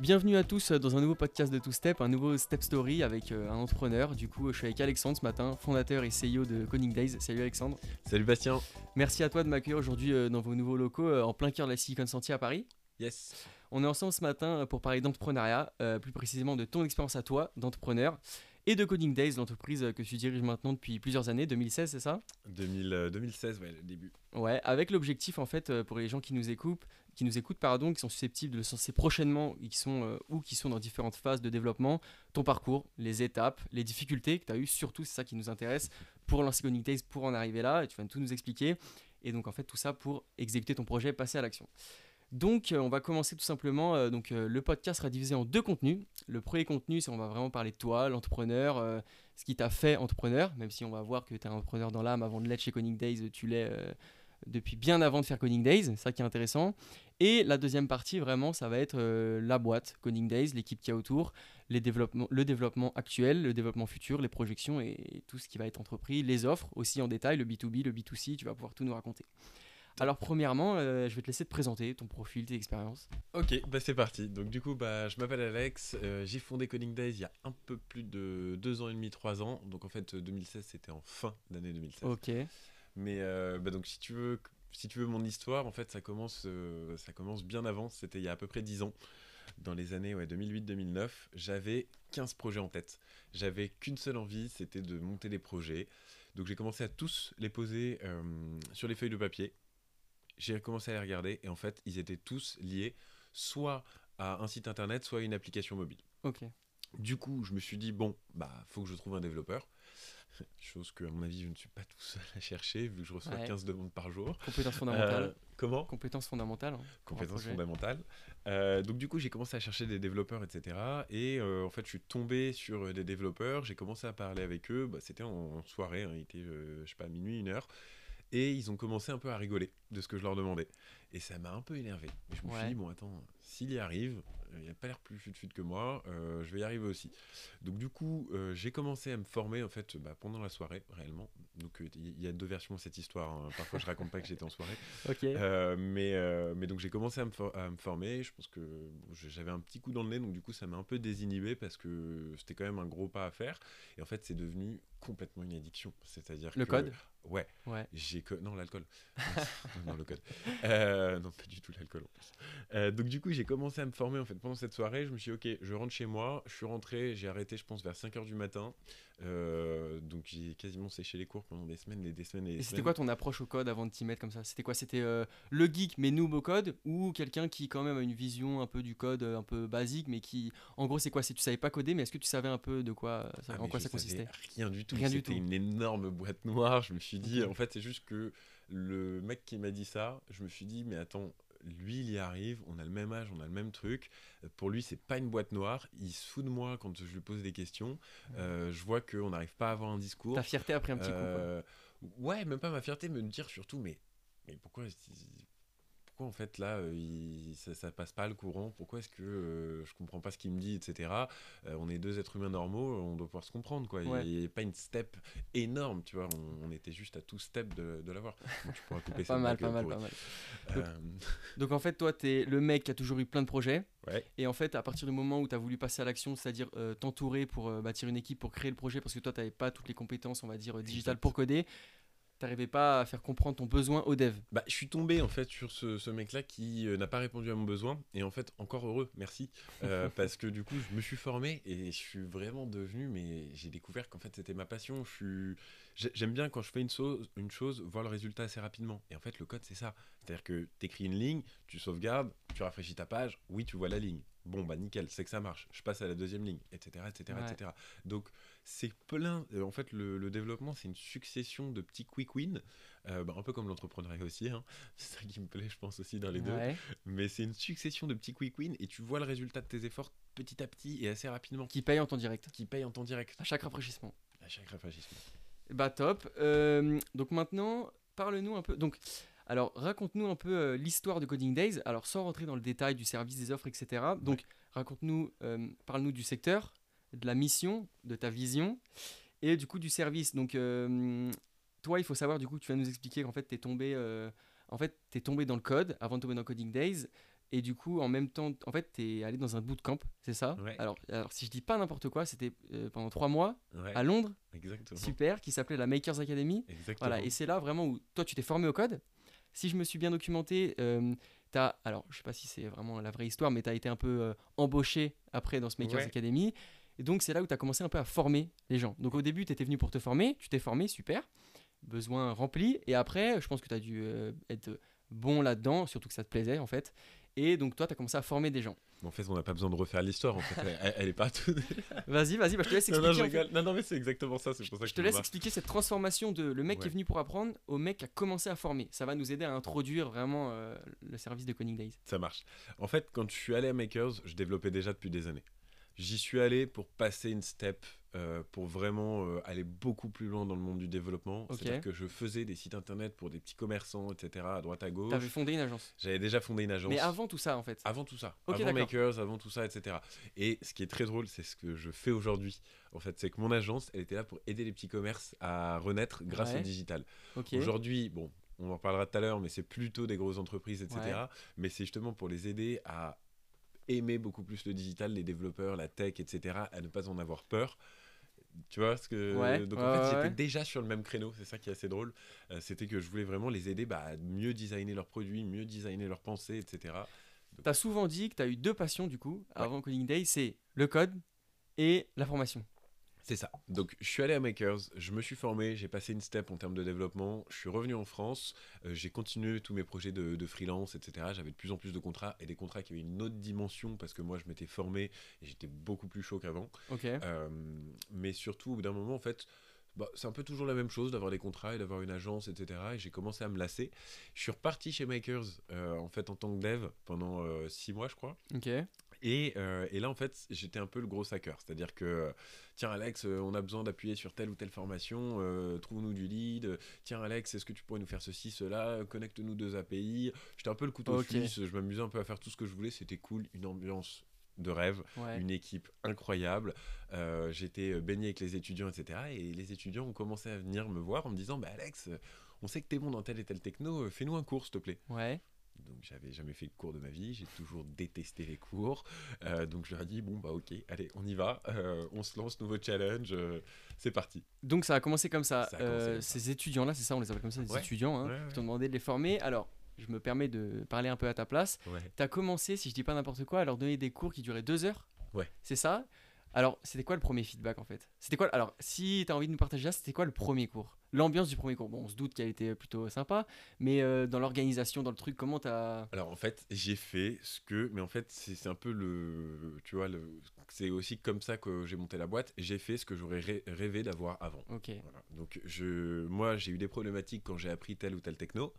Bienvenue à tous dans un nouveau podcast de Two Step, un nouveau Step Story avec euh, un entrepreneur. Du coup, je suis avec Alexandre ce matin, fondateur et CEO de Coding Days. Salut Alexandre. Salut Bastien. Merci à toi de m'accueillir aujourd'hui euh, dans vos nouveaux locaux euh, en plein cœur de la Silicon Sentier à Paris. Yes. On est ensemble ce matin pour parler d'entrepreneuriat, plus précisément de ton expérience à toi d'entrepreneur et de Coding Days, l'entreprise que tu diriges maintenant depuis plusieurs années, 2016, c'est ça? 2000, 2016, ouais, le début. Ouais, avec l'objectif en fait pour les gens qui nous écoutent, qui nous écoutent pardon, qui sont susceptibles de le lancer prochainement, qui sont ou qui sont dans différentes phases de développement, ton parcours, les étapes, les difficultés que tu as eues, surtout c'est ça qui nous intéresse pour lancer Coding Days, pour en arriver là, tu vas tout nous expliquer. Et donc en fait tout ça pour exécuter ton projet, passer à l'action. Donc, on va commencer tout simplement. donc, le podcast sera divisé en deux contenus. Le premier contenu, c'est on va vraiment parler de toi, l'entrepreneur, ce qui t'a fait entrepreneur, même si on va voir que tu es un entrepreneur dans l'âme avant de l'être chez Conning Days, tu l'es depuis bien avant de faire Conning Days, ça qui est intéressant. Et la deuxième partie, vraiment, ça va être la boîte Conning Days, l'équipe qui a autour, les développements, le développement actuel, le développement futur, les projections et tout ce qui va être entrepris, les offres aussi en détail, le B2B, le B2C, tu vas pouvoir tout nous raconter. Alors premièrement, euh, je vais te laisser te présenter ton profil, tes expériences. Ok, bah c'est parti. Donc du coup, bah, je m'appelle Alex, euh, j'ai fondé Coding Days il y a un peu plus de deux ans et demi, trois ans. Donc en fait, 2016, c'était en fin d'année 2016. Ok. Mais euh, bah, donc si tu veux, si tu veux mon histoire, en fait, ça commence, ça commence bien avant. C'était il y a à peu près dix ans. Dans les années ouais, 2008-2009, j'avais 15 projets en tête. J'avais qu'une seule envie, c'était de monter des projets. Donc j'ai commencé à tous les poser sur les feuilles de papier j'ai commencé à les regarder et en fait, ils étaient tous liés soit à un site internet, soit à une application mobile. Ok. Du coup, je me suis dit, bon, bah, faut que je trouve un développeur. Chose que, à mon avis, je ne suis pas tout seul à chercher, vu que je reçois 15 demandes par jour. Compétences fondamentales. Euh, comment? Compétences fondamentales. Hein, Compétences fondamentales. Euh, donc, du coup, j'ai commencé à chercher des développeurs, etc. Et euh, en fait, je suis tombé sur des développeurs. J'ai commencé à parler avec eux. Bah, C'était en, soirée, hein. il était, je sais pas, minuit, une heure. Et ils ont commencé un peu à rigoler de ce que je leur demandais. Et ça m'a un peu énervé. je me suis dit, bon, attends, s'il y arrive, euh, il n'a pas l'air plus fut-fut que moi, euh, je vais y arriver aussi. Donc, du coup, euh, j'ai commencé à me former, en fait, bah, pendant la soirée, réellement. Donc, il y a deux versions de cette histoire. Hein. Parfois, je raconte pas que j'étais en soirée. mais, mais donc, j'ai commencé à me, à me, former. Je pense que j'avais un petit coup dans le nez, donc, du coup, ça m'a un peu désinhibé parce que c'était quand même un gros pas à faire. Et en fait, c'est devenu complètement une addiction. C'est-à-dire Le code? Ouais. ouais. J'ai que... Non, l'alcool. non, le code. Euh, non, pas du tout l'alcool en plus. Euh, donc du coup, j'ai commencé à me former en fait pendant cette soirée. Je me suis dit, ok, je rentre chez moi. Je suis rentré, j'ai arrêté, je pense, vers 5h du matin. Euh, donc j'ai quasiment séché les cours pendant des semaines et des semaines et, et c'était quoi ton approche au code avant de t'y mettre comme ça? C'était quoi? C'était le geek mais noob au code? Ou quelqu'un qui quand même a une vision un peu du code un peu basique mais qui en gros c'est quoi? Si tu savais pas coder mais est-ce que tu savais un peu de quoi ça, ah, en quoi ça consistait? Rien du tout. Rien du tout. C'était une énorme boîte noire. Je me suis dit en fait c'est juste que le mec qui m'a dit ça, je me suis dit, mais attends, lui, il y arrive, on a le même âge, on a le même truc. Pour lui, c'est pas une boîte noire. Il se fout de moi quand je lui pose des questions. Euh, je vois qu'on n'arrive pas à avoir un discours. Ta fierté après un petit coup. Euh, ouais, même pas ma fierté, mais me dire surtout, mais, mais pourquoi pourquoi en fait là euh, ça, ça, passe pas le courant? Pourquoi est-ce que euh, je comprends pas ce qu'il me dit, etc. Euh, on est deux êtres humains normaux, on doit pouvoir se comprendre quoi. Il n'y a pas une step énorme, tu vois? On, était juste à tout step de, de l'avoir. tu pourras couper ça. pas mal, pas mal, pas mal. Donc, en fait, toi, tu es le mec qui a toujours eu plein de projets. Et en fait, à partir du moment où tu as voulu passer à l'action, c'est-à-dire t'entourer pour bâtir une équipe, pour créer le projet, parce que toi, tu n'avais pas toutes les compétences, on va dire, digitales pour coder, t'arrivais pas à faire comprendre ton besoin au dev Bah, je suis tombé en fait sur ce, mec-là qui euh, n'a pas répondu à mon besoin et en fait encore heureux, merci, euh, parce que du coup je me suis formé et je suis vraiment devenu, mais j'ai découvert qu'en fait c'était ma passion. Je suis, j'aime bien quand je fais une chose, une chose, voir le résultat assez rapidement. Et en fait le code c'est ça, c'est-à-dire que tu écris une ligne, tu sauvegardes, tu rafraîchis ta page, oui tu vois la ligne. Bon bah nickel, c'est que ça marche. Je passe à la deuxième ligne, etc., etc., etc. Donc c'est plein. Euh, en fait, le, développement, c'est une succession de petits quick wins, euh, bah, un peu comme l'entrepreneuriat aussi. Hein. C'est ça qui me plaît, je pense aussi dans les deux. Mais c'est une succession de petits quick wins et tu vois le résultat de tes efforts petit à petit et assez rapidement. Qui paye en temps direct. Qui paye en temps direct. À chaque rafraîchissement. À chaque rafraîchissement. Bah top. Euh, donc maintenant, parle-nous un peu. Donc, alors raconte-nous un peu l'histoire de Coding Days. Alors sans rentrer dans le détail du service, des offres, etc. Donc raconte-nous, parle-nous du secteur, de la mission, de ta vision et du coup du service. Donc, euh, toi, il faut savoir, du coup, tu vas nous expliquer qu'en fait, tu es tombé. Euh, en fait, es tombé dans le code avant de tomber dans Coding Days. Et du coup, en même temps, en fait, tu es allé dans un bootcamp, c'est ça? Ouais. alors, alors, si je dis pas n'importe quoi, c'était euh, pendant trois mois Ouais, à Londres, exactement. super, qui s'appelait la Makers Academy. Exactement. Voilà, et c'est là vraiment où toi, tu t'es formé au code. Si je me suis bien documenté, as, alors je sais pas si c'est vraiment la vraie histoire, mais tu as été un peu euh, embauché après dans ce Makers Ouais. Academy. Et donc, c'est là où tu as commencé un peu à former les gens. Donc, au début, tu étais venu pour te former, tu t'es formé, super, besoin rempli. Et après, je pense que tu as dû euh, être bon là-dedans, surtout que ça te plaisait en fait. Et donc, toi, tu as commencé à former des gens. En fait, on n'a pas besoin de refaire l'histoire. En fait, elle, elle est partout. Vas-y, vas-y, bah, je te laisse expliquer. non, je en fait. rigole. non, non, mais c'est exactement ça. C'est pour ça que Je te laisse expliquer cette transformation de le mec qui est venu pour apprendre au mec qui a commencé à former. Ça va nous aider à introduire vraiment euh, le service de Coding Days. Ça marche. En fait, quand je suis allé à Makers, je développais déjà depuis des années. J'y suis allé pour passer une step, euh, pour vraiment euh, aller beaucoup plus loin dans le monde du développement. C'est-à-dire que je faisais des sites internet pour des petits commerçants, etc., à droite à gauche. Tu avais fondé une agence. J'avais déjà fondé une agence. Mais avant tout ça, en fait. Avant tout ça, Ok, avant. Makers, avant tout ça, etc. Et ce qui est très drôle, c'est ce que je fais aujourd'hui. En fait, c'est que mon agence, elle était là pour aider les petits commerces à renaître grâce Ouais. au digital. Aujourd'hui, bon, on en parlera tout à l'heure, mais c'est plutôt des grosses entreprises, etc. Ouais. Mais c'est justement pour les aider à aimer beaucoup plus le digital, les développeurs, la tech, etc., à ne pas en avoir peur. Tu vois ce que Ouais, donc ouais, en fait ouais, j'étais déjà sur le même créneau c'est ça qui est assez drôle Euh, c'était que je voulais vraiment les aider bah, à mieux designer leurs produits mieux designer leurs pensées etc Tu as souvent dit que tu as eu deux passions, du coup, avant Coding Days c'est le code et la formation. C'est ça. Donc, je suis allé à Makers, je me suis formé, j'ai passé une step en termes de développement, je suis revenu en France, euh, j'ai continué tous mes projets de, de freelance, etc. J'avais de plus en plus de contrats et des contrats qui avaient une autre dimension parce que moi, je m'étais formé et j'étais beaucoup plus chaud qu'avant. Ok. Euh, mais surtout, au bout d'un moment, en fait, bah, c'est un peu toujours la même chose d'avoir des contrats et d'avoir une agence, etc. Et j'ai commencé à me lasser. Je suis reparti chez Makers, euh, en fait, en tant que dev pendant euh, six mois, je crois. Ok. Et, euh, et là, en fait, j'étais un peu le gros hacker. C'est-à-dire que, euh, tiens, Alex, euh, on a besoin d'appuyer sur telle ou telle formation, euh, trouve-nous du lead. Tiens, Alex, est-ce que tu pourrais nous faire ceci, cela Connecte-nous deux API. J'étais un peu le couteau Ok. suisse. Je m'amusais un peu à faire tout ce que je voulais. C'était cool. Une ambiance de rêve. Ouais. Une équipe incroyable. Euh, J'étais baigné avec les étudiants, etc. Et les étudiants ont commencé à venir me voir en me disant Bah, Alex, on sait que t'es bon dans tel et tel techno, fais-nous un cours, s'il te plaît. Ouais. Donc j'avais jamais fait de cours de ma vie, j'ai toujours détesté les cours. Euh, donc je leur ai dit bon bah ok, allez on y va, Euh, on se lance, nouveau challenge, euh, c'est parti. Donc ça a commencé comme ça. Ça a commencé comme ça. Ces étudiants-là, c'est ça, on les appelle comme ça, des Ouais. étudiants, hein, Ouais, ouais. qui t'ont demandé de les former. Alors, je me permets de parler un peu à ta place. Tu as commencé, si je dis pas n'importe quoi, à leur donner des cours qui duraient deux heures. Ouais. C'est ça? Alors, c'était quoi le premier feedback en fait? C'était quoi Alors, si tu as envie de nous partager ça, c'était quoi le premier cours? L'ambiance du premier cours. Bon, on se doute qu'elle était plutôt sympa, mais euh, dans l'organisation, dans le truc, comment t'as. Alors en fait j'ai fait ce que, mais en fait c'est un peu le, tu vois, le, c'est aussi comme ça que j'ai monté la boîte. J'ai fait ce que j'aurais rê- rêvé d'avoir avant. Ok. Voilà. Donc je, moi j'ai eu des problématiques quand j'ai appris tel ou tel techno.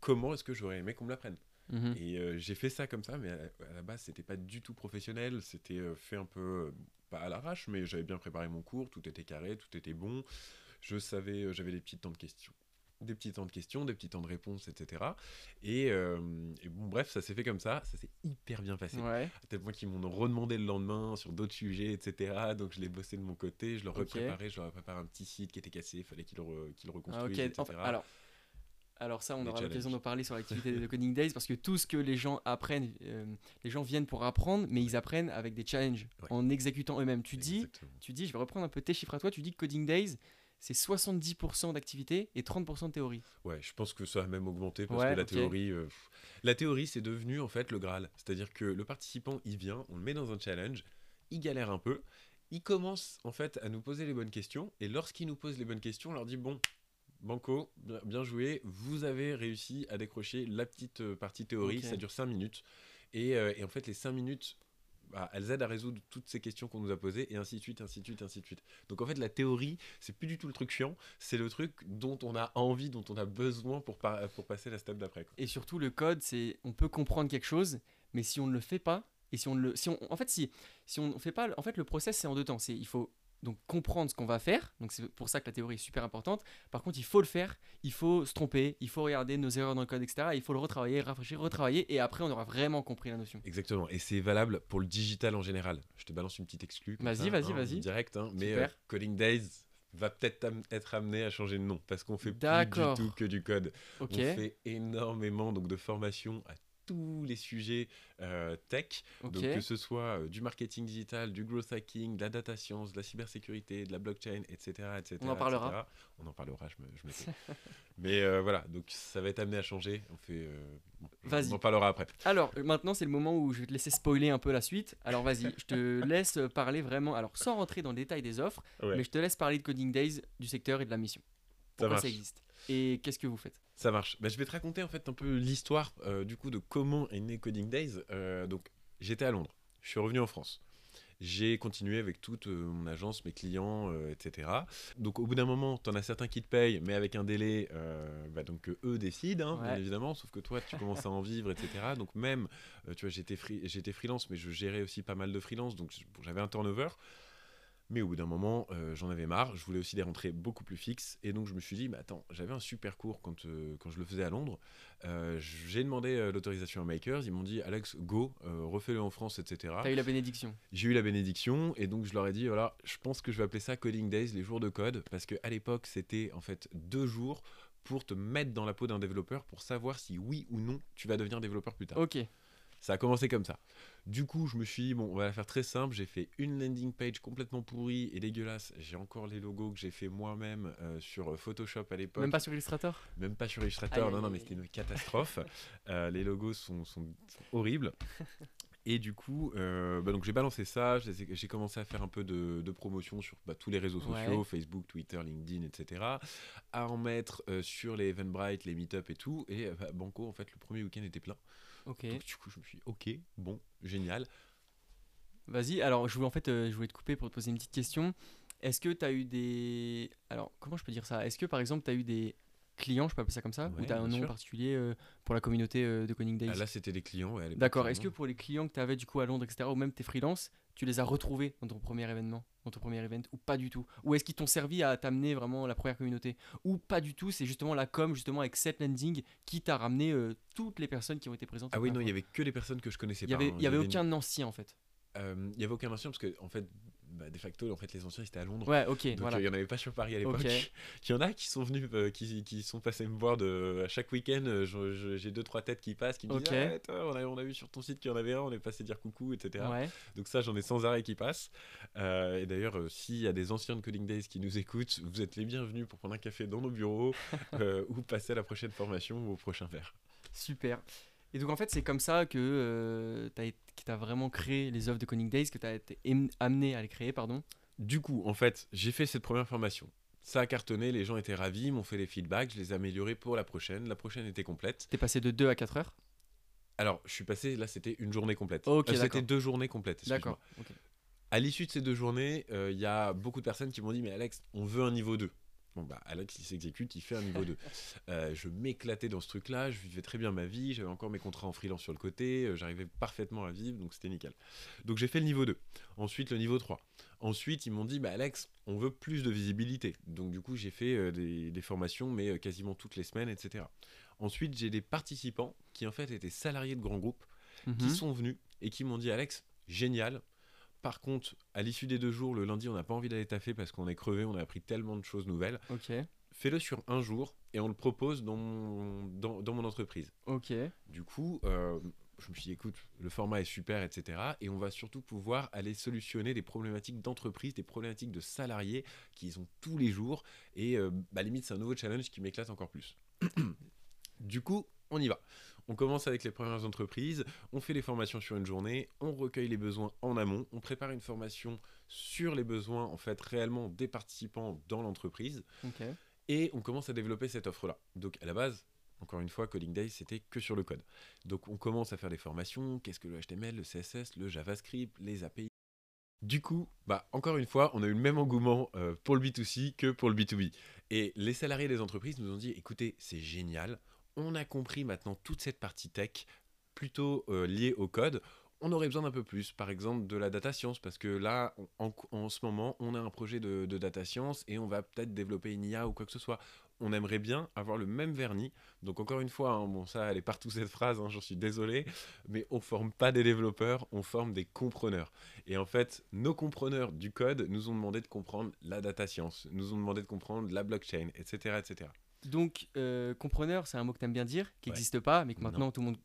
Comment est-ce que j'aurais aimé qu'on me l'apprenne Mhm. Et euh, j'ai fait ça comme ça, mais à la, à la base, c'était pas du tout professionnel. C'était euh, fait un peu, euh, pas à l'arrache, mais j'avais bien préparé mon cours, tout était carré, tout était bon. Je savais, euh, j'avais des petits temps de questions. Des petits temps de questions, des petits temps de réponses, etc. Et, euh, et bon, bref, ça s'est fait comme ça. Ça s'est hyper bien passé. Ouais. À tel point qu'ils m'ont redemandé le lendemain sur d'autres sujets, etc. Donc je l'ai bossé de mon côté, je leur Ok. repréparais, je leur ai préparé un petit site qui était cassé, il fallait qu'ils le, Ah, reconstruisent, ok. etc. Enfin, alors, alors ça, on Les aura l'occasion d'en parler sur l'activité de Coding Days parce que tout ce que les gens apprennent, euh, les gens viennent pour apprendre, mais ils apprennent avec des challenges Ouais. en exécutant eux-mêmes. Tu dis, tu dis, je vais reprendre un peu tes chiffres à toi. Tu dis que Coding Days, c'est 70% d'activité et 30% de théorie. Ouais, je pense que ça a même augmenté parce Ouais, que la théorie, euh, la théorie, c'est devenu en fait le Graal. C'est-à-dire que le participant, il vient, on le met dans un challenge, il galère un peu, il commence en fait à nous poser les bonnes questions, et lorsqu'il nous pose les bonnes questions, on leur dit bon, Banco, bien, joué, vous avez réussi à décrocher la petite euh, partie théorie, ça dure 5 minutes, et, euh, et en fait les 5 minutes bah, elles aident à résoudre toutes ces questions qu'on nous a posées, et ainsi de suite, ainsi de suite, ainsi de suite. Donc en fait, la théorie, c'est plus du tout le truc chiant, c'est le truc dont on a envie, dont on a besoin pour, pour passer la step d'après. Et surtout, le code, c'est on peut comprendre quelque chose, mais si on ne le fait pas, et si on le, si on, en fait, si, si on fait pas, en fait, le process c'est en deux temps. C'est il faut donc comprendre ce qu'on va faire. Donc c'est pour ça que la théorie est super importante. Par contre, il faut le faire, il faut se tromper, il faut regarder nos erreurs dans le code, etc. Il faut le retravailler, rafraîchir, retravailler, et après on aura vraiment compris la notion. Exactement, et c'est valable pour le digital en général. Je te balance une petite exclue. Vas-y, vas-y, hein, vas-y. Direct, hein, mais euh, Coding Days va peut-être am- être amené à changer de nom parce qu'on fait plus du tout que du code. On fait énormément donc de formation à tous les sujets euh, tech. Donc que ce soit euh, du marketing digital, du growth hacking, de la data science, de la cybersécurité, de la blockchain, etc. etc. On en parlera. etc. On en parlera, je me, je me. Mais euh, voilà, donc ça va être amené à changer. On fait, Vas-y. on en parlera après. Alors maintenant c'est le moment où je vais te laisser spoiler un peu la suite. Alors vas-y, je te laisse parler vraiment, alors sans rentrer dans le détail des offres, Ouais. mais je te laisse parler de Coding Days, du secteur et de la mission. Ça Pourquoi ça, marche. existe? Et qu'est-ce que vous faites? Ça marche. Bah, je vais te raconter en fait un peu l'histoire euh, du coup de comment est né Coding Days. Euh, donc j'étais à Londres, je suis revenu en France. J'ai continué avec toute euh, mon agence, mes clients, etc. Donc au bout d'un moment, tu en as certains qui te payent, mais avec un délai, bah, donc que eux décident, hein, bien évidemment. Sauf que toi, tu commences à en vivre, etc. Donc même, tu vois, j'étais free- j'étais freelance, mais je gérais aussi pas mal de freelance, donc j'avais un turnover. Mais au bout d'un moment, euh, j'en avais marre. Je voulais aussi des rentrées beaucoup plus fixes. Et donc, je me suis dit, mais attends, j'avais un super cours quand, euh, quand je le faisais à Londres. Euh, J'ai demandé l'autorisation à Makers. Ils m'ont dit, Alex, go, refais-le en France, etc. T'as eu la bénédiction. J'ai eu la bénédiction. Et donc, je leur ai dit, voilà, je pense que je vais appeler ça Coding Days, les jours de code. Parce qu'à l'époque, c'était en fait deux jours pour te mettre dans la peau d'un développeur pour savoir si oui ou non tu vas devenir développeur plus tard. Ok. Ça a commencé comme ça. Du coup, je me suis dit, bon, on va la faire très simple. J'ai fait une landing page complètement pourrie et dégueulasse. J'ai encore les logos que j'ai fait moi-même euh, sur Photoshop à l'époque. Même pas sur Illustrator? Même pas sur Illustrator. Non, non, mais c'était une catastrophe. Euh, les logos sont, sont- sont horribles. Et du coup, euh, bah donc j'ai balancé ça, j'ai commencé à faire un peu de, de promotion sur bah, tous les réseaux sociaux, Ouais. Facebook, Twitter, LinkedIn, etc. À en mettre euh, sur les Eventbrite, les Meetup et tout. Et euh, bah, Banco, en fait, le premier week-end était plein. Ok. Donc du coup, je me suis dit, ok, bon, génial. Vas-y, alors je voulais en fait, euh, je voulais te couper pour te poser une petite question. Est-ce que tu as eu des. Alors, comment je peux dire ça? Est-ce que par exemple, tu as eu des clients, je peux appeler ça comme ça Ou tu as un nom sûr. particulier euh, pour la communauté euh, de Days Ah, là, c'était des clients. ouais, D'accord. Est-ce que pour les clients que tu avais du coup à Londres, etc., ou même tes freelances, tu les as retrouvés dans ton premier événement, dans ton premier event, ou pas du tout? Ou est-ce qu'ils t'ont servi à t'amener vraiment la première communauté? Ou pas du tout C'est justement la com, justement avec cette landing, qui t'a ramené euh, toutes les personnes qui ont été présentes. Ah oui, non, il y avait que les personnes que je connaissais y pas. avait, hein. il y avait une- aucun ancien en fait. il y avait aucun ancien parce que, en fait, bah, de facto, en fait, les anciens, ils étaient à Londres. Ouais, ok, Donc voilà. il y en avait pas sur Paris à l'époque. Il y en a qui sont venus, euh, qui, qui sont passés me voir de, à chaque week-end. euh, J'ai deux trois têtes qui passent, qui me disent ah, toi, on, a, on a vu sur ton site qu'il y en avait un, on est passé dire coucou, etc. Ouais. Donc ça, j'en ai sans arrêt qui passent. Euh, et d'ailleurs, euh, s'il y a des anciens de Coding Days qui nous écoutent, vous êtes les bienvenus pour prendre un café dans nos bureaux euh, ou passer à la prochaine formation ou au prochain verre. Super. Et donc en fait, c'est comme ça que tu as, vraiment créé les offres de Coding Days, que tu as été amené à les créer, pardon. Du coup, en fait, j'ai fait cette première formation. Ça a cartonné, les gens étaient ravis, ils m'ont fait les feedbacks, je les ai améliorés pour la prochaine. La prochaine était complète. Tu es passé de 2 à 4 heures? Alors, je suis passé, là, c'était une journée complète. Ok, Euh, c'était deux journées complètes. D'accord. ok. À l'issue de ces deux journées, euh, il y a beaucoup de personnes qui m'ont dit Mais Alex, on veut un niveau 2. Bon, bah, Alex, il s'exécute, il fait un niveau 2. Euh, je m'éclatais dans ce truc-là, je vivais très bien ma vie, j'avais encore mes contrats en freelance sur le côté, euh, j'arrivais parfaitement à vivre, donc c'était nickel. Donc j'ai fait le niveau 2. Ensuite, le niveau 3. Ensuite, ils m'ont dit Bah, Alex, on veut plus de visibilité. Donc, du coup, j'ai fait euh, des, des formations, mais quasiment toutes les semaines, etc. Ensuite, j'ai des participants qui, en fait, étaient salariés de grands groupes qui Mhm. sont venus et qui m'ont dit Alex, génial. Par contre, à l'issue des deux jours, le lundi, on n'a pas envie d'aller taffer parce qu'on est crevé, on a appris tellement de choses nouvelles. Ok. Fais-le sur un jour et on le propose dans mon, dans, dans mon entreprise. Ok. Du coup, euh, je me suis dit, écoute, le format est super, etc. Et on va surtout pouvoir aller solutionner des problématiques d'entreprise, des problématiques de salariés qu'ils ont tous les jours. Et euh, bah, limite, c'est un nouveau challenge qui m'éclate encore plus. du coup, on y va. On commence avec les premières entreprises, on fait les formations sur une journée, on recueille les besoins en amont, on prépare une formation sur les besoins en fait réellement des participants dans l'entreprise et on commence à développer cette offre-là. Donc à la base, encore une fois, Coding Day, c'était que sur le code. Donc on commence à faire des formations, qu'est-ce que le HTML, le CSS, le JavaScript, les API. Du coup, bah, encore une fois, on a eu le même engouement euh, pour le B2C que pour le B2B. Et les salariés des entreprises nous ont dit, écoutez, c'est génial, on a compris maintenant toute cette partie tech, plutôt euh, liée au code. On aurait besoin d'un peu plus, par exemple de la data science, parce que là, en, ce moment, on a un projet de, de data science et on va peut-être développer une IA ou quoi que ce soit. On aimerait bien avoir le même vernis. Donc encore une fois, hein, bon ça, elle est partout cette phrase, hein, j'en suis désolé, mais on forme pas des développeurs, on forme des compreneurs. Et en fait, nos compreneurs du code nous ont demandé de comprendre la data science, nous ont demandé de comprendre la blockchain, etc., etc. Donc, euh, compreneur, c'est un mot que tu aimes bien dire, qui Ouais. n'existe pas, mais que Non. maintenant tout le monde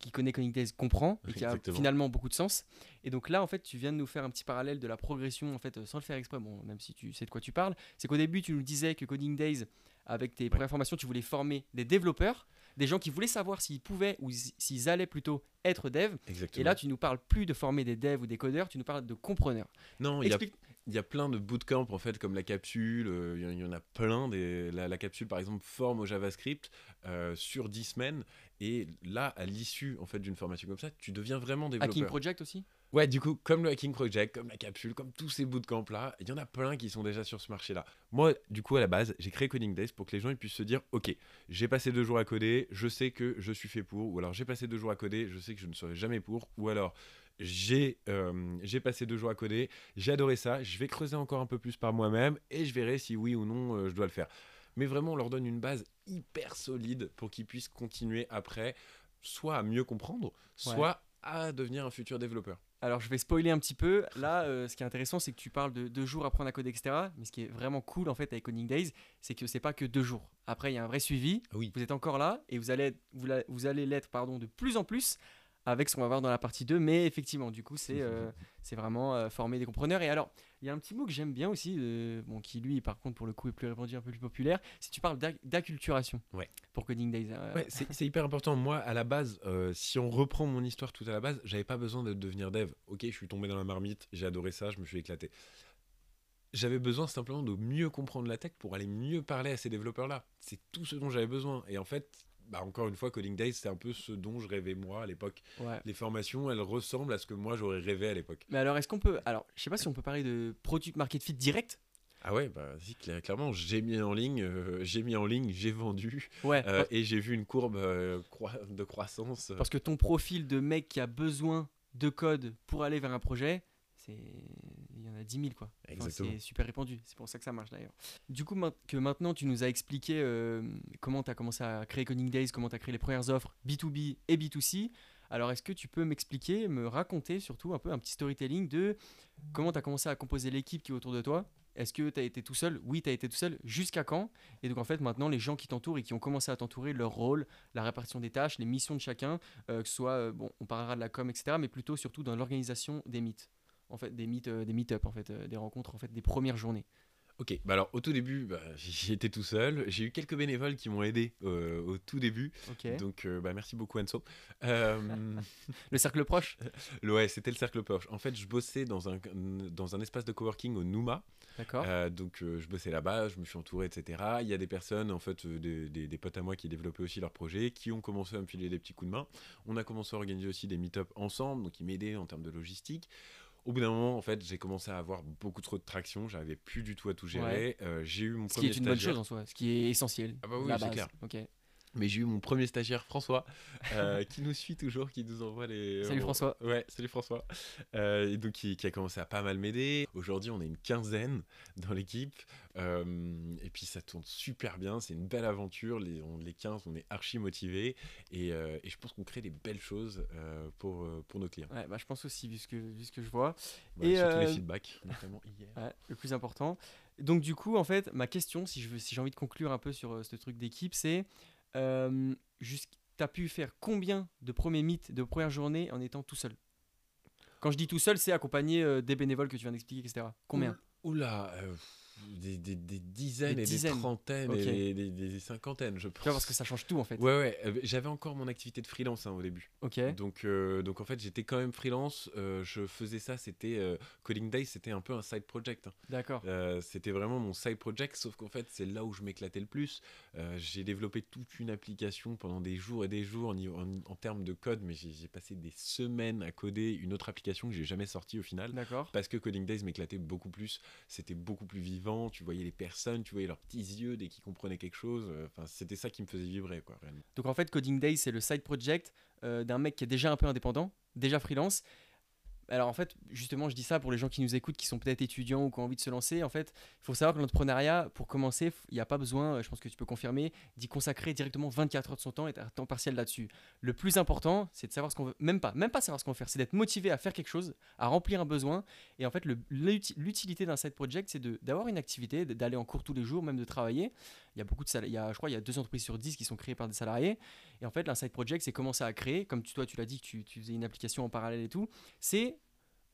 qui connaît Coding Days comprend et qui a Exactement. finalement beaucoup de sens. Et donc là, en fait, tu viens de nous faire un petit parallèle de la progression, en fait, euh, sans le faire exprès, bon, même si tu sais de quoi tu parles. C'est qu'au début, tu nous disais que Coding Days, avec tes premières formations, tu voulais former des développeurs, des gens qui voulaient savoir s'ils pouvaient ou s'ils allaient plutôt être dev. Exactement. Et là, tu nous parles plus de former des devs ou des codeurs, tu nous parles de compreneurs. non, il y a Explique. Il y a plein de bootcamps en fait, comme la capsule. euh, Il y en- il y, en a plein. Des, la, la capsule par exemple forme au JavaScript euh, sur 10 semaines. Et là, à l'issue en fait d'une formation comme ça, tu deviens vraiment développeur. Hacking Project aussi? Ouais, du coup, comme le Hacking Project, comme la capsule, comme tous ces bootcamps là, il y en a plein qui sont déjà sur ce marché-là. Moi, du coup, à la base, j'ai créé Coding Days pour que les gens ils puissent se dire, ok, j'ai passé deux jours à coder, je sais que je suis fait pour, ou alors j'ai passé deux jours à coder, je sais que je ne serai jamais pour, ou alors j'ai euh, passé deux jours à coder, j'ai adoré ça, je vais creuser encore un peu plus par moi-même et je verrai si oui ou non euh, je dois le faire. Mais vraiment, on leur donne une base hyper solide pour qu'ils puissent continuer après, soit à mieux comprendre, soit à devenir un futur développeur. Alors, je vais spoiler un petit peu. Là, euh, ce qui est intéressant, c'est que tu parles de deux jours à apprendre à coder, etc. Mais ce qui est vraiment cool, en fait, avec Coding Days, c'est que c'est pas que deux jours. Après, il y a un vrai suivi. Ah oui. Vous êtes encore là et vous allez, être- vous, la- vous allez l'être pardon, de plus en plus avec ce qu'on va voir dans la partie 2. Mais effectivement, du coup, c'est euh, c'est vraiment euh, former des compreneurs. Et alors, il y a un petit mot que j'aime bien aussi, euh, bon, qui lui, par contre, pour le coup, est plus répandu, un peu plus populaire. Si tu parles d'ac- d'acculturation Ouais. pour Coding Days. euh, Ouais, c'est hyper important. Moi, à la base, euh, si on reprend mon histoire tout à la base, j'avais pas besoin de devenir dev. Ok, je suis tombé dans la marmite, j'ai adoré ça, je me suis éclaté. J'avais besoin simplement de mieux comprendre la tech pour aller mieux parler à ces développeurs-là. C'est tout ce dont j'avais besoin. Et en fait, bah, encore une fois, Coding Days, c'est un peu ce dont je rêvais moi à l'époque. ouais. Les formations, elles ressemblent à ce que moi j'aurais rêvé à l'époque. Mais alors, est-ce qu'on peut. Alors, je sais pas si on peut parler de product market fit direct? Ah ouais, bah si, cla- clairement, j'ai mis en ligne, euh, j'ai mis en ligne, j'ai vendu, Ouais. euh, et j'ai vu une courbe euh, de croissance. Parce que ton profil de mec qui a besoin de code pour aller vers un projet, il y en a 10 000 quoi. Enfin, c'est super répandu, c'est pour ça que ça marche d'ailleurs. Du coup, que maintenant tu nous as expliqué euh, comment tu as commencé à créer Coding Days, comment tu as créé les premières offres B2B et B2C, alors est-ce que tu peux m'expliquer, me raconter surtout un peu un petit storytelling de comment tu as commencé à composer l'équipe qui est autour de toi? Est-ce que tu as été tout seul? Oui, tu as été tout seul. Jusqu'à quand? Et donc, en fait, maintenant, les gens qui t'entourent et qui ont commencé à t'entourer, leur rôle, la répartition des tâches, les missions de chacun, euh, que ce soit, euh, bon, on parlera de la com, etc., mais plutôt surtout dans l'organisation des meets. En fait, des meet, euh, des meet-up, en fait, euh, des rencontres, en fait, des premières journées. Ok, bah alors au tout début, bah, j'y étais tout seul. J'ai eu quelques bénévoles qui m'ont aidé euh, au tout début. Ok. Donc euh, bah, merci beaucoup Anso. Euh, Le cercle proche ouais, c'était le cercle Porsche. En fait, je bossais dans un, dans un espace de coworking au Nouma. D'accord. Donc je bossais là-bas, je me suis entouré, etc. Il y a des personnes, en fait, des, des- des potes à moi qui développaient aussi leur projet, qui ont commencé à me filer des petits coups de main. On a commencé à organiser aussi des meet-up ensemble, donc ils m'aidaient en termes de logistique. Au bout d'un moment, en fait, j'ai commencé à avoir beaucoup trop de traction, j'arrivais plus du tout à tout gérer. Euh, j'ai eu mon Ce qui est une bonne chose en soi, ce qui est essentiel. Ah bah oui, c'est clair. Ok. Mais j'ai eu mon premier stagiaire, François, euh, qui nous suit toujours, qui nous envoie les. Salut, François. Ouais, salut François. Euh, et donc, qui, qui a commencé à pas mal m'aider. Aujourd'hui, on est une quinzaine dans l'équipe. Euh, et puis, ça tourne super bien. C'est une belle aventure. Les, on, les 15, on est archi motivés. Et, euh, et je pense qu'on crée des belles choses euh, pour, euh, pour nos clients. Ouais, bah, je pense aussi, vu ce que, vu ce que je vois. Et, surtout euh, les feedbacks, notamment hier. Ouais, le plus important. Donc du coup, en fait, ma question, si veux, si j'ai envie de conclure un peu sur euh, ce truc d'équipe, c'est euh, t'as pu faire combien de premiers mythes de première journée en étant tout seul? Quand je dis tout seul, c'est accompagné euh, des bénévoles que tu viens d'expliquer, etc. Combien? Oula, euh, des, des- des dizaines Des et dizaines. des trentaines et des, cinquantaines, je pense. Tu vois, parce que ça change tout en fait. Ouais, ouais. euh, J'avais encore mon activité de freelance hein, au début. Ok. Donc, euh, donc en fait, j'étais quand même freelance. euh, je faisais ça, c'était euh, Coding Day, c'était un peu un side project. hein. D'accord. C'était vraiment mon side project, sauf qu'en fait, c'est là où je m'éclatais le plus. J'ai développé toute une application pendant des jours et des jours en, en- en termes de code, mais j'ai j'ai passé des semaines à coder une autre application que j'ai jamais sortie au final. D'accord. Parce que Coding Days m'éclatait beaucoup plus, c'était beaucoup plus vivant, tu voyais les personnes, tu voyais leurs petits yeux dès qu'ils comprenaient quelque chose, euh, c'était ça qui me faisait vibrer quoi réellement. Donc en fait, Coding Day, c'est le side project euh, d'un mec qui est déjà un peu indépendant, déjà freelance, alors en fait, justement, je dis ça pour les gens qui nous écoutent, qui sont peut-être étudiants ou qui ont envie de se lancer. En fait, il faut savoir que l'entrepreneuriat, pour commencer, il n'y a pas besoin, je pense que tu peux confirmer, d'y consacrer directement 24 heures de son temps et un temps partiel là-dessus. Le plus important, c'est de savoir ce qu'on veut, même pas, même pas savoir ce qu'on veut faire, c'est d'être motivé à faire quelque chose, à remplir un besoin. Et en fait, l'utilité d'un side project, c'est d'avoir une activité, d'aller en cours tous les jours, même de travailler. Il y a beaucoup de salariés, je crois, il y a deux entreprises sur 10 qui sont créées par des salariés. Et en fait, un side project, c'est commencer à créer, comme tu, toi, tu l'as dit que tu, faisais une application en parallèle et tout, c'est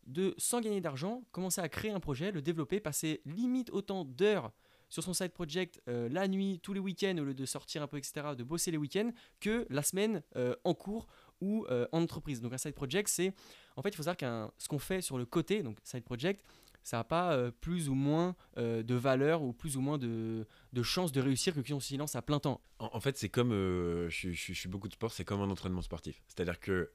de, sans gagner d'argent, commencer à créer un projet, le développer, passer limite autant d'heures sur son side project euh, la nuit, tous les week-ends, au lieu de sortir un peu, etc., de bosser les week-ends, que la semaine euh, en cours ou euh, en entreprise. Donc un side project, c'est... En fait, il faut savoir que ce qu'on fait sur le côté, donc side project, ça n'a pas plus ou moins de valeur ou plus ou moins de, de chances de réussir que qui on s'y lance à plein temps. En, fait, c'est comme, je, je, suis beaucoup de sport, c'est comme un entraînement sportif. C'est-à-dire que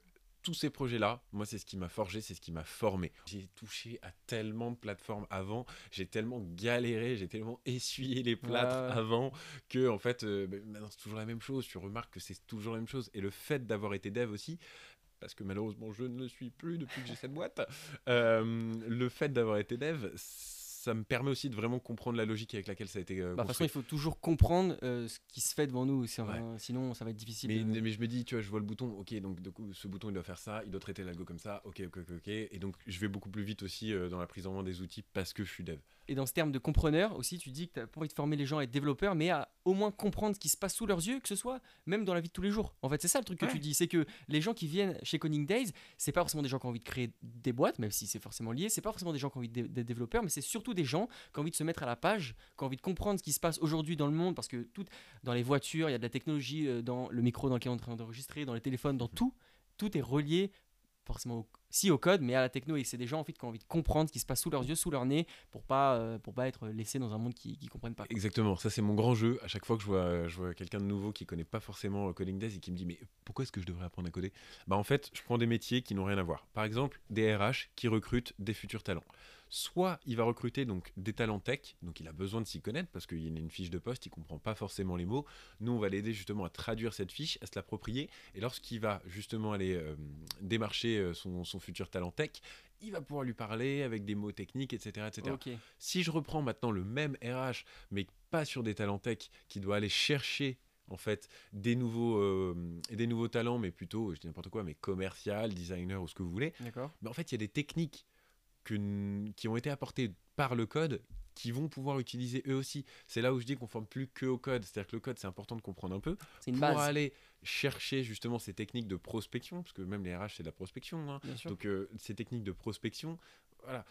tous ces projets-là, moi, c'est ce qui m'a forgé, c'est ce qui m'a formé. J'ai touché à tellement de plateformes avant, j'ai tellement galéré, j'ai tellement essuyé les plâtres avant que, en fait, euh, maintenant c'est toujours la même chose. Tu remarques que c'est toujours la même chose. Et le fait d'avoir été dev aussi, parce que malheureusement je ne le suis plus depuis que j'ai cette boîte, euh, le fait d'avoir été dev, ça me permet aussi de vraiment comprendre la logique avec laquelle ça a été. Euh, bah, de toute façon, il faut toujours comprendre euh, ce qui se fait devant nous, sinon ça va être difficile. Mais, mais, je me dis, tu vois, je vois le bouton, ok, donc du coup, ce bouton il doit faire ça, il doit traiter l'algo comme ça, ok, ok, ok, ok. Et donc je vais beaucoup plus vite aussi euh, dans la prise en main des outils parce que je suis dev. Et dans ce terme de compreneur aussi, tu dis que tu pas envie de former les gens à être développeurs, mais à au moins comprendre ce qui se passe sous leurs yeux, que ce soit même dans la vie de tous les jours. En fait, c'est ça le truc que tu dis, c'est que les gens qui viennent chez Coding Days, c'est pas forcément des gens qui ont envie de créer des boîtes, même si c'est forcément lié, c'est pas forcément des gens qui ont envie d'être développeurs, mais c'est surtout des gens qui ont envie de se mettre à la page, qui ont envie de comprendre ce qui se passe aujourd'hui dans le monde, parce que tout, dans les voitures, il y a de la technologie, euh, dans le micro dans lequel on est en train d'enregistrer, dans les téléphones, dans tout, tout est relié forcément au, si au code, mais à la techno. Et c'est des gens en fait, qui ont envie de comprendre ce qui se passe sous leurs yeux, sous leur nez, pour pas, euh, pour pas être laissés dans un monde qui ne comprennent pas. Exactement, ça c'est mon grand jeu. À chaque fois que je vois, quelqu'un de nouveau qui connaît pas forcément Coding Days et qui me dit mais pourquoi est-ce que je devrais apprendre à coder? Bah en fait, je prends des métiers qui n'ont rien à voir. Par exemple, des RH qui recrutent des futurs talents soit il va recruter donc des talents tech, donc il a besoin de s'y connaître parce qu'il y a une fiche de poste, il comprend pas forcément les mots. Nous, on va l'aider justement à traduire cette fiche, à se l'approprier, et lorsqu'il va justement aller euh, démarcher euh, son, futur talent tech, il va pouvoir lui parler avec des mots techniques, etc. etc. Si je reprends maintenant le même RH, mais pas sur des talents tech, qui doit aller chercher en fait des nouveaux euh, des nouveaux talents mais plutôt je dis n'importe quoi mais commercial designer ou ce que vous voulez mais en fait il y a des techniques qui ont été apportés par le code qui vont pouvoir utiliser eux aussi. C'est là où je dis qu'on forme plus que au code. C'est-à-dire que le code, c'est important de comprendre un peu une pour base. aller chercher justement ces techniques de prospection, parce que même les RH, c'est de la prospection. Hein. Donc euh, ces techniques de prospection, voilà.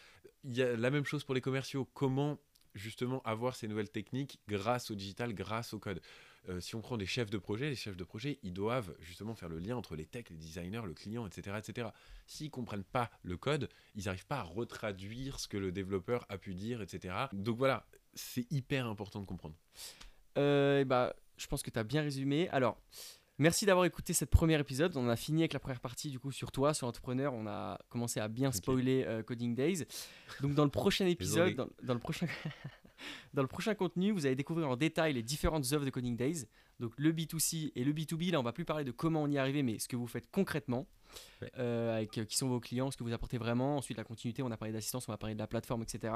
Il y a la même chose pour les commerciaux. Comment justement avoir ces nouvelles techniques grâce au digital, grâce au code euh, si on prend des chefs de projet, les chefs de projet, ils doivent justement faire le lien entre les techs, les designers, le client, etc. etc. S'ils comprennent pas le code, ils n'arrivent pas à retraduire ce que le développeur a pu dire, etc. Donc voilà, c'est hyper important de comprendre. Euh, bah, je pense que tu as bien résumé. Alors, Merci d'avoir écouté cette première épisode. On a fini avec la première partie du coup sur toi, sur entrepreneur. On a commencé à bien spoiler euh, Coding Days. Donc dans le prochain épisode, dans, le prochain Dans le prochain contenu, vous allez découvrir en détail les différentes œuvres de Coding Days. Donc le B2C et le B2B, là on va plus parler de comment on y est arrivé, mais ce que vous faites concrètement, euh, avec euh, qui sont vos clients, ce que vous apportez vraiment. Ensuite la continuité, on a parlé d'assistance, on va parler de la plateforme, etc.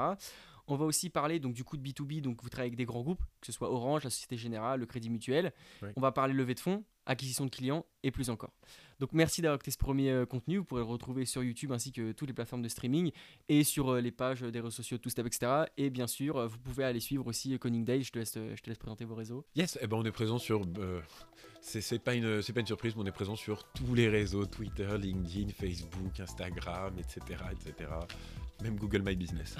On va aussi parler donc du coup de B2B, donc vous travaillez avec des grands groupes, que ce soit Orange, la Société Générale, le Crédit Mutuel. On va parler levée de fonds, acquisition de clients et plus encore. Donc merci d'avoir écouté ce premier euh, contenu. Vous pourrez le retrouver sur YouTube ainsi que toutes les plateformes de streaming et sur euh, les pages des réseaux sociaux Step, etc. Et bien sûr, euh, vous pouvez aller suivre aussi Conning Day. Je te laisse, je te laisse présenter vos réseaux. Yes, eh ben on est présent sur. c'est pas, une, pas une surprise, mais on est présent sur tous les réseaux Twitter, LinkedIn, Facebook, Instagram, etc. etc. Même Google My Business.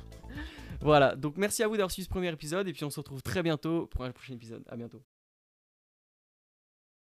voilà, donc merci à vous d'avoir suivi ce premier épisode et puis on se retrouve très bientôt pour un prochain épisode. À bientôt.